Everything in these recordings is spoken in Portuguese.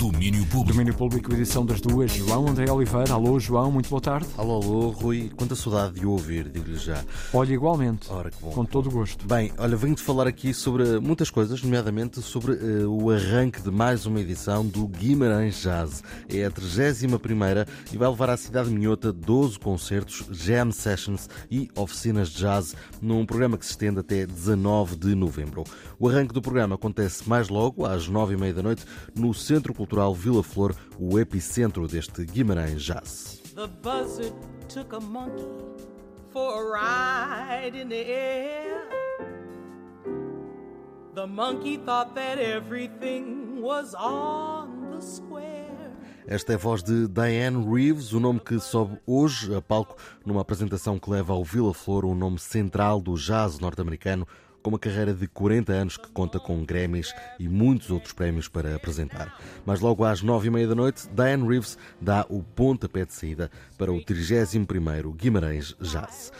Domínio Público. Domínio Público, edição das duas. João André Oliveira. Alô, João, muito boa tarde. Alô, alô, Rui. Quanta saudade de o ouvir, digo-lhe já. Olha, igualmente. Ora, que bom. Com todo o gosto. Bem, olha, venho-te falar aqui sobre muitas coisas, nomeadamente sobre uh, o arranque de mais uma edição do Guimarães Jazz. É a 31 e vai levar à cidade minhota 12 concertos, jam sessions e oficinas de jazz num programa que se estende até 19 de novembro. O arranque do programa acontece mais logo, às 9h30 da noite, no Centro Cultural Vila Flor, o epicentro deste Guimarães Jazz. The buzzard took a monkey for a ride in the air. The monkey thought that everything was on the square. Esta é a voz de Diane Reeves, o nome que sobe hoje a palco numa apresentação que leva ao Vila Flor o nome central do jazz norte-americano, com uma carreira de 40 anos que conta com Grammys e muitos outros prémios para apresentar. Mas logo às nove e meia da noite, Diane Reeves dá o pontapé de saída para o 31º Guimarães Jazz.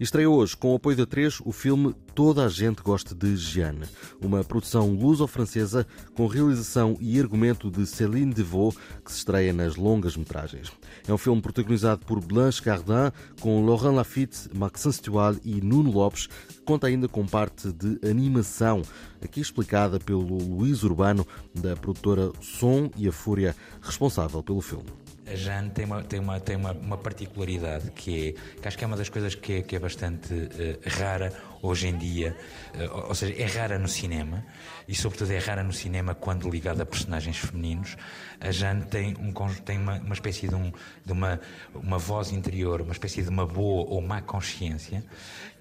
Estreia hoje, com o apoio da 3, o filme Toda a Gente Gosta de Jeanne, uma produção luso-francesa com realização e argumento de Céline Devaux, que se estreia nas longas metragens. É um filme protagonizado por Blanche Gardin, com Laurent Lafitte, Maxence Stual e Nuno Lopes, que conta ainda com parte de animação, aqui explicada pelo Luís Urbano, da produtora Som e a Fúria, responsável pelo filme a Jane tem uma, tem uma, tem uma, uma particularidade que, é, que acho que é uma das coisas que é, que é bastante uh, rara hoje em dia, uh, ou seja, é rara no cinema e, sobretudo, é rara no cinema quando ligada a personagens femininos. A Jane tem, um, tem uma, uma espécie de, um, de uma, uma voz interior, uma espécie de uma boa ou má consciência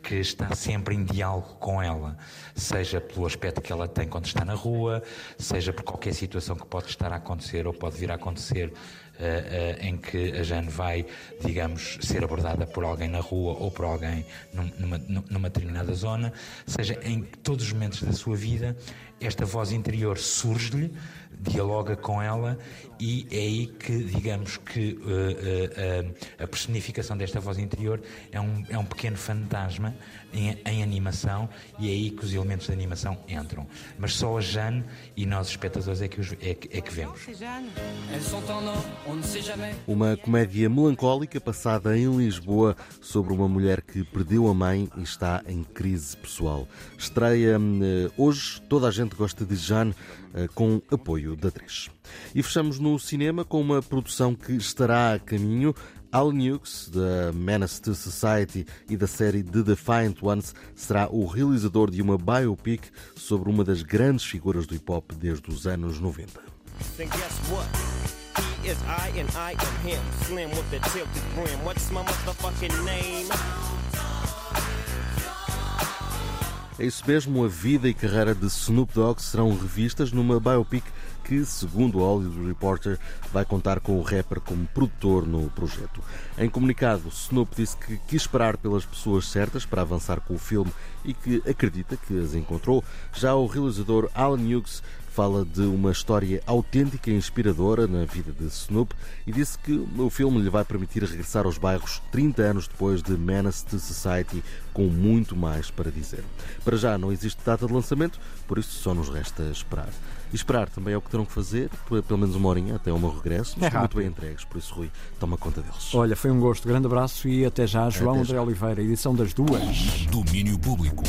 que está sempre em diálogo com ela, seja pelo aspecto que ela tem quando está na rua, seja por qualquer situação que pode estar a acontecer ou pode vir a acontecer Uh, uh, em que a Jane vai, digamos, ser abordada por alguém na rua ou por alguém numa, numa determinada zona, seja em todos os momentos da sua vida, esta voz interior surge-lhe, dialoga com ela e é aí que, digamos que uh, a personificação desta voz interior é um, é um pequeno fantasma em, em, animação e é aí que os elementos de animação entram. Mas só a Jane e nós, espectadores, é que, os, é, é que vemos. Uma comédia melancólica passada em Lisboa sobre uma mulher que perdeu a mãe e está em crise pessoal. Estreia uh, hoje, toda a gente gosta de Jane, uh, com apoio da atriz. E fechamos no cinema com uma produção que estará a caminho. Al Nukes, da Menace to Society e da série The Defiant Ones, será o realizador de uma biopic sobre uma das grandes figuras do hip hop desde os anos 90. É isso mesmo, a vida e carreira de Snoop Dogg serão revistas numa biopic que, segundo o Hollywood Reporter, vai contar com o rapper como produtor no projeto. Em comunicado, Snoop disse que quis esperar pelas pessoas certas para avançar com o filme e que acredita que as encontrou. Já o realizador Alan Hughes fala de uma história autêntica e inspiradora na vida de Snoop e disse que o filme lhe vai permitir regressar aos bairros 30 anos depois de Menace to Society com muito mais para dizer. Para já não existe data de lançamento, por isso só nos resta esperar. E esperar também é o que terão que fazer, pelo menos uma horinha até o meu regresso. Mas é muito bem entregues, por isso, Rui, toma conta deles. Olha, foi um gosto. Grande abraço e até já, João até André já. Oliveira, edição das duas. Domínio Público.